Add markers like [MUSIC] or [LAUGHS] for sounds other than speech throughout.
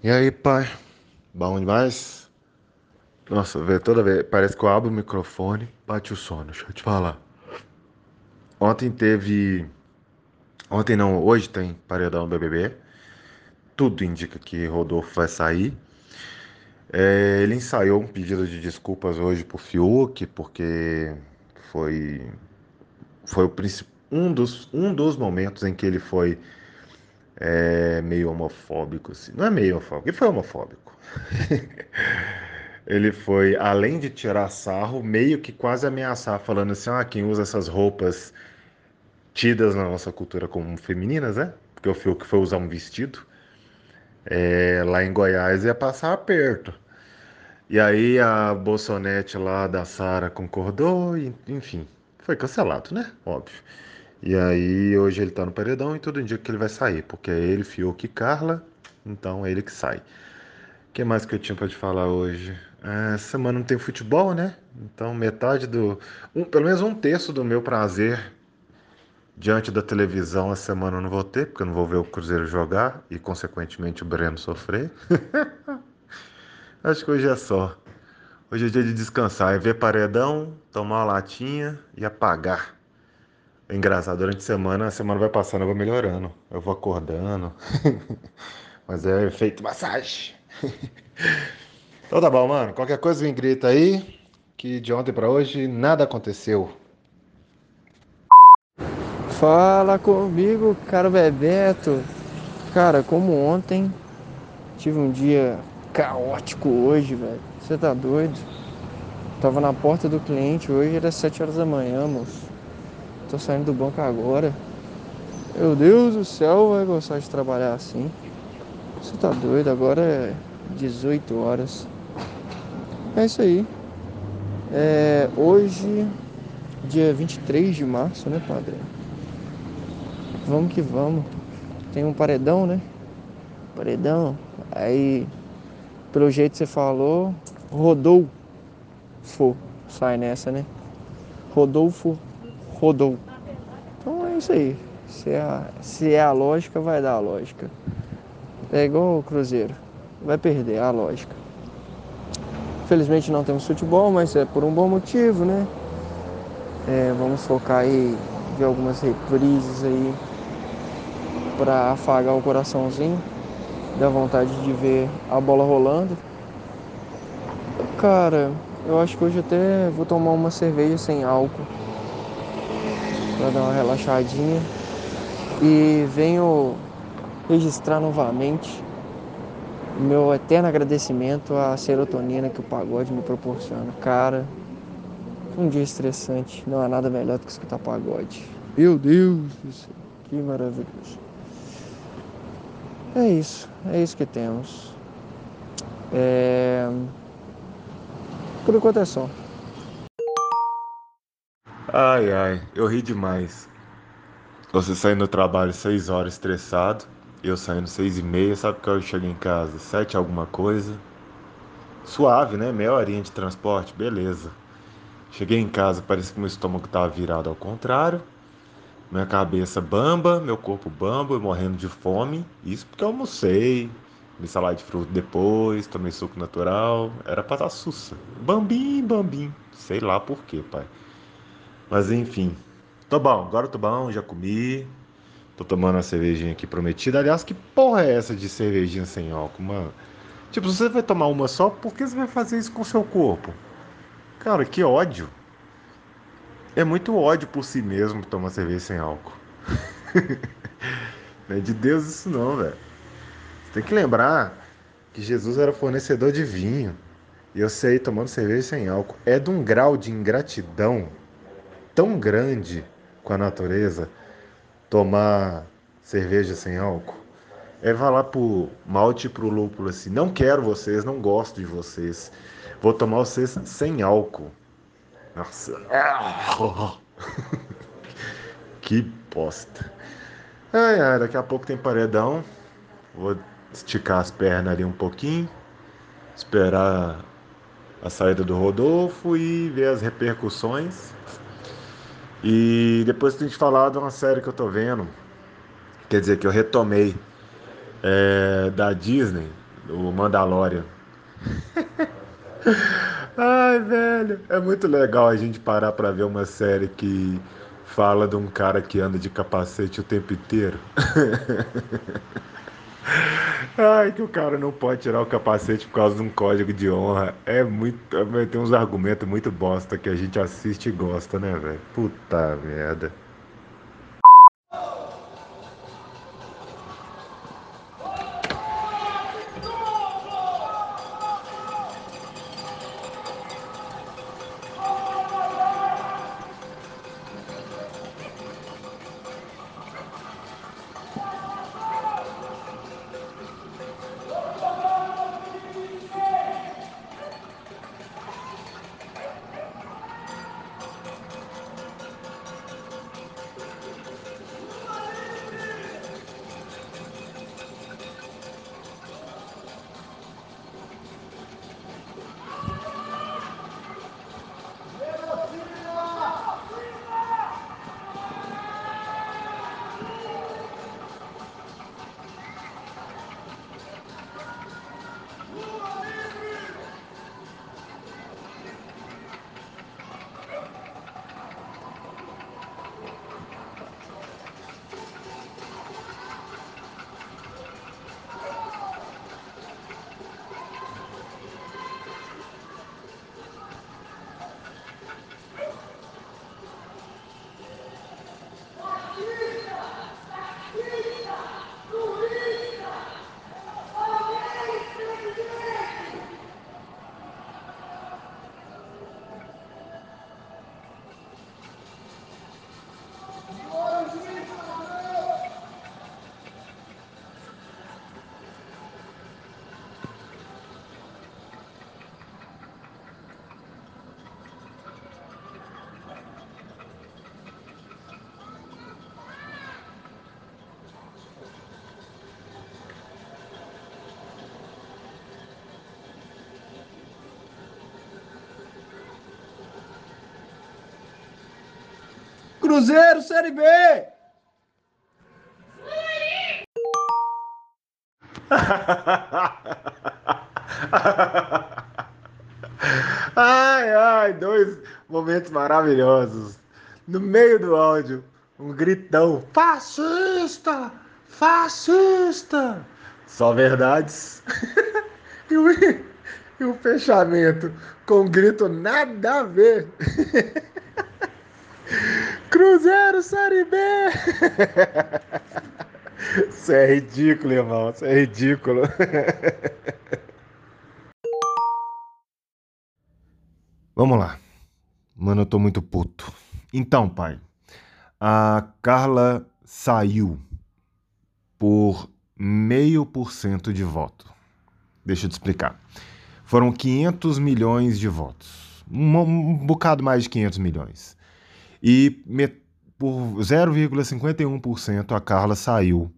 E aí, pai? Bom demais? Nossa, vê, toda vez. Parece que eu abro o microfone, bate o sono. Deixa eu te falar. Ontem teve. Ontem não, hoje tem paredão do BBB. Tudo indica que Rodolfo vai sair. É, ele ensaiou um pedido de desculpas hoje pro Fiuk, porque foi. Foi o principal. Um dos, um dos momentos em que ele foi é, meio homofóbico. Assim. Não é meio homofóbico, ele foi homofóbico. [LAUGHS] ele foi, além de tirar sarro, meio que quase ameaçar, falando assim: ah, quem usa essas roupas tidas na nossa cultura como femininas, né? Porque o Fiuk foi usar um vestido. É, lá em Goiás ia passar aperto. E aí a Bolsonete lá da Sara concordou, e, enfim, foi cancelado, né? Óbvio. E aí hoje ele tá no paredão e tudo indica que ele vai sair, porque é ele, Fiuk e Carla, então é ele que sai. O que mais que eu tinha para te falar hoje? É, essa semana não tem futebol, né? Então metade do. Um, pelo menos um terço do meu prazer diante da televisão essa semana eu não vou ter, porque eu não vou ver o Cruzeiro jogar e, consequentemente, o Breno sofrer. [LAUGHS] Acho que hoje é só. Hoje é dia de descansar, é ver paredão, tomar uma latinha e apagar. Engraçado, durante a semana, a semana vai passando, eu vou melhorando. Eu vou acordando. [LAUGHS] Mas é efeito massagem. [LAUGHS] então tá bom, mano. Qualquer coisa me grita aí, que de ontem para hoje nada aconteceu. Fala comigo, caro Bebeto. Cara, como ontem, tive um dia caótico hoje, velho. Você tá doido? Tava na porta do cliente hoje, era 7 horas da manhã, moço. Tô saindo do banco agora. Meu Deus do céu, vai gostar de trabalhar assim. Você tá doido? Agora é 18 horas. É isso aí. É, hoje, dia 23 de março, né, padre? Vamos que vamos. Tem um paredão, né? Paredão. Aí, pelo jeito que você falou, Rodolfo sai nessa, né? Rodolfo rodou. Então é isso aí. Se é, a, se é a lógica, vai dar a lógica. É igual o Cruzeiro. Vai perder a lógica. Infelizmente não temos futebol, mas é por um bom motivo, né? É, vamos focar aí ver algumas reprises aí para afagar o coraçãozinho, dar vontade de ver a bola rolando. Cara, eu acho que hoje até vou tomar uma cerveja sem álcool para dar uma relaxadinha. E venho registrar novamente o meu eterno agradecimento à serotonina que o pagode me proporciona. Cara, um dia estressante, não há nada melhor do que escutar pagode. Meu Deus do céu, que maravilhoso. É isso, é isso que temos. É... Por enquanto é só. Ai, ai, eu ri demais. Você saindo do trabalho 6 horas estressado, eu saindo 6 e meia, sabe que eu chego em casa? 7 alguma coisa. Suave, né? Meia horinha de transporte, beleza. Cheguei em casa, parece que meu estômago estava virado ao contrário. Minha cabeça bamba, meu corpo bamba, morrendo de fome. Isso porque eu almocei, comi salada de fruta depois, tomei suco natural. Era pra estar sussa. Bambim, bambim. Sei lá por quê, pai. Mas enfim. Tô bom, agora tô bom, já comi. Tô tomando uma cervejinha aqui prometida. Aliás, que porra é essa de cervejinha sem álcool, mano? Tipo, você vai tomar uma só, por que você vai fazer isso com o seu corpo? Cara, que ódio. É muito ódio por si mesmo tomar cerveja sem álcool. [LAUGHS] não é de Deus isso não, velho. Tem que lembrar que Jesus era fornecedor de vinho. E eu sei, tomando cerveja sem álcool. É de um grau de ingratidão tão grande com a natureza tomar cerveja sem álcool. É falar pro malte pro lúpulo assim: não quero vocês, não gosto de vocês. Vou tomar vocês sem álcool. Nossa. [LAUGHS] que bosta. Ai, ai, daqui a pouco tem paredão. Vou esticar as pernas ali um pouquinho. Esperar a saída do Rodolfo e ver as repercussões. E depois tem que falar de uma série que eu tô vendo, quer dizer, que eu retomei é, da Disney, O Mandalorian. [LAUGHS] Ai, velho, é muito legal a gente parar pra ver uma série que fala de um cara que anda de capacete o tempo inteiro. [LAUGHS] Ai, que o cara não pode tirar o capacete por causa de um código de honra. É muito. Tem uns argumentos muito bosta que a gente assiste e gosta, né, velho? Puta merda. Cruzeiro, Série B! [LAUGHS] ai, ai, dois momentos maravilhosos. No meio do áudio, um gritão: fascista! Fascista! Só verdades. [LAUGHS] e, o, e o fechamento com um grito nada a ver. [LAUGHS] Cruzeiro Série B! [LAUGHS] Isso é ridículo, irmão. Isso é ridículo. [LAUGHS] Vamos lá. Mano, eu tô muito puto. Então, pai, a Carla saiu por meio por cento de voto. Deixa eu te explicar. Foram 500 milhões de votos. Um, um bocado mais de 500 milhões. E por 0,51% a Carla saiu.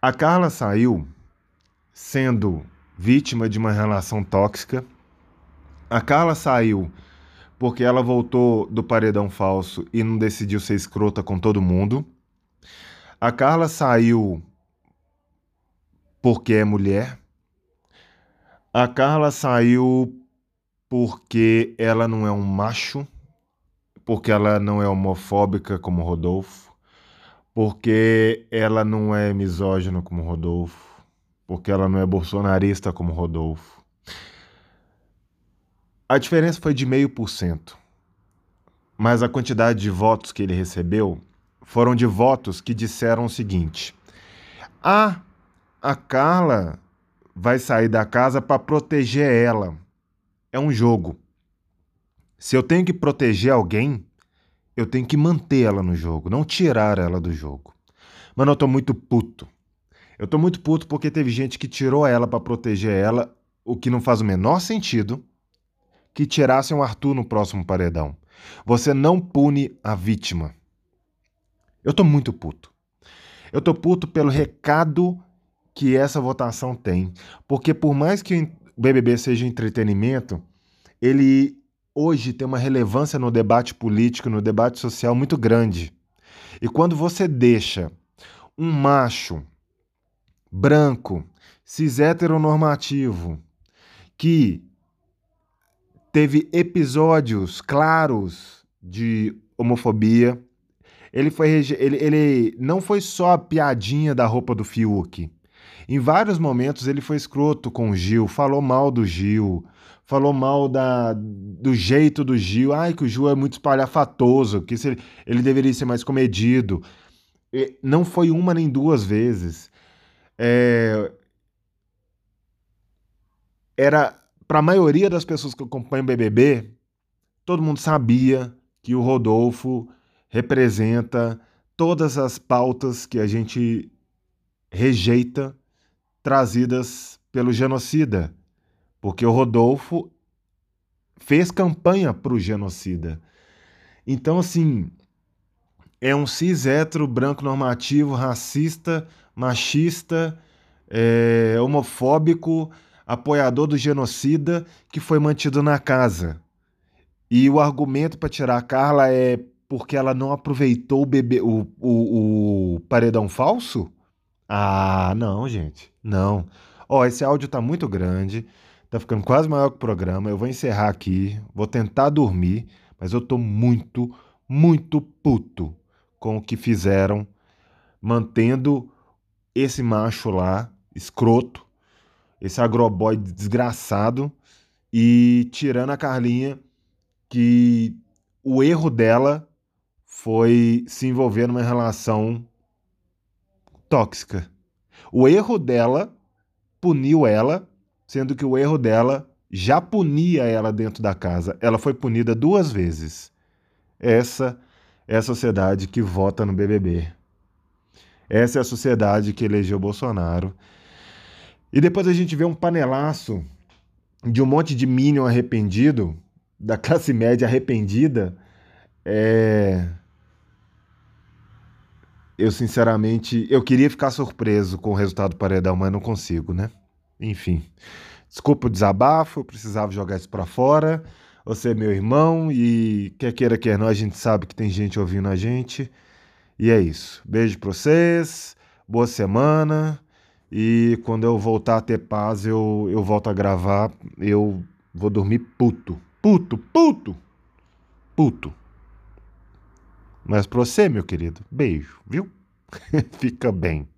A Carla saiu sendo vítima de uma relação tóxica. A Carla saiu porque ela voltou do paredão falso e não decidiu ser escrota com todo mundo. A Carla saiu porque é mulher. A Carla saiu porque ela não é um macho porque ela não é homofóbica como Rodolfo, porque ela não é misógina como Rodolfo, porque ela não é bolsonarista como Rodolfo. A diferença foi de meio por cento, mas a quantidade de votos que ele recebeu foram de votos que disseram o seguinte: Ah, a Carla vai sair da casa para proteger ela. É um jogo. Se eu tenho que proteger alguém, eu tenho que manter ela no jogo, não tirar ela do jogo. Mano, eu tô muito puto. Eu tô muito puto porque teve gente que tirou ela para proteger ela, o que não faz o menor sentido que tirassem o Arthur no próximo paredão. Você não pune a vítima. Eu tô muito puto. Eu tô puto pelo recado que essa votação tem, porque por mais que o BBB seja entretenimento, ele hoje tem uma relevância no debate político, no debate social muito grande. E quando você deixa um macho branco, cis heteronormativo, que teve episódios claros de homofobia. Ele foi ele, ele não foi só a piadinha da roupa do Fiuk. Em vários momentos ele foi escroto com o Gil, falou mal do Gil, falou mal da, do jeito do Gil. Ai, que o Gil é muito espalhafatoso, que ele, ele deveria ser mais comedido. E não foi uma nem duas vezes. É... Era para a maioria das pessoas que acompanham o BBB, todo mundo sabia que o Rodolfo representa todas as pautas que a gente rejeita trazidas pelo genocida, porque o Rodolfo fez campanha para o genocida. Então, assim, é um cis hétero, branco normativo, racista, machista, é, homofóbico, apoiador do genocida que foi mantido na casa. E o argumento para tirar a Carla é porque ela não aproveitou o, bebê, o, o, o paredão falso? Ah, não, gente. Não. Ó, esse áudio tá muito grande. Tá ficando quase maior que o programa. Eu vou encerrar aqui. Vou tentar dormir. Mas eu tô muito, muito puto com o que fizeram, mantendo esse macho lá, escroto, esse agroboy desgraçado e tirando a Carlinha que o erro dela foi se envolver numa relação tóxica. O erro dela puniu ela, sendo que o erro dela já punia ela dentro da casa. Ela foi punida duas vezes. Essa é a sociedade que vota no BBB. Essa é a sociedade que elegeu Bolsonaro. E depois a gente vê um panelaço de um monte de minion arrependido, da classe média arrependida. É... Eu, sinceramente, eu queria ficar surpreso com o resultado do paredão, mas não consigo, né? Enfim. Desculpa o desabafo, eu precisava jogar isso para fora. Você é meu irmão e quer queira, quer não, a gente sabe que tem gente ouvindo a gente. E é isso. Beijo pra vocês, boa semana. E quando eu voltar a ter paz, eu, eu volto a gravar. Eu vou dormir puto. Puto, puto, puto. Mas pra você, meu querido, beijo, viu? [LAUGHS] Fica bem.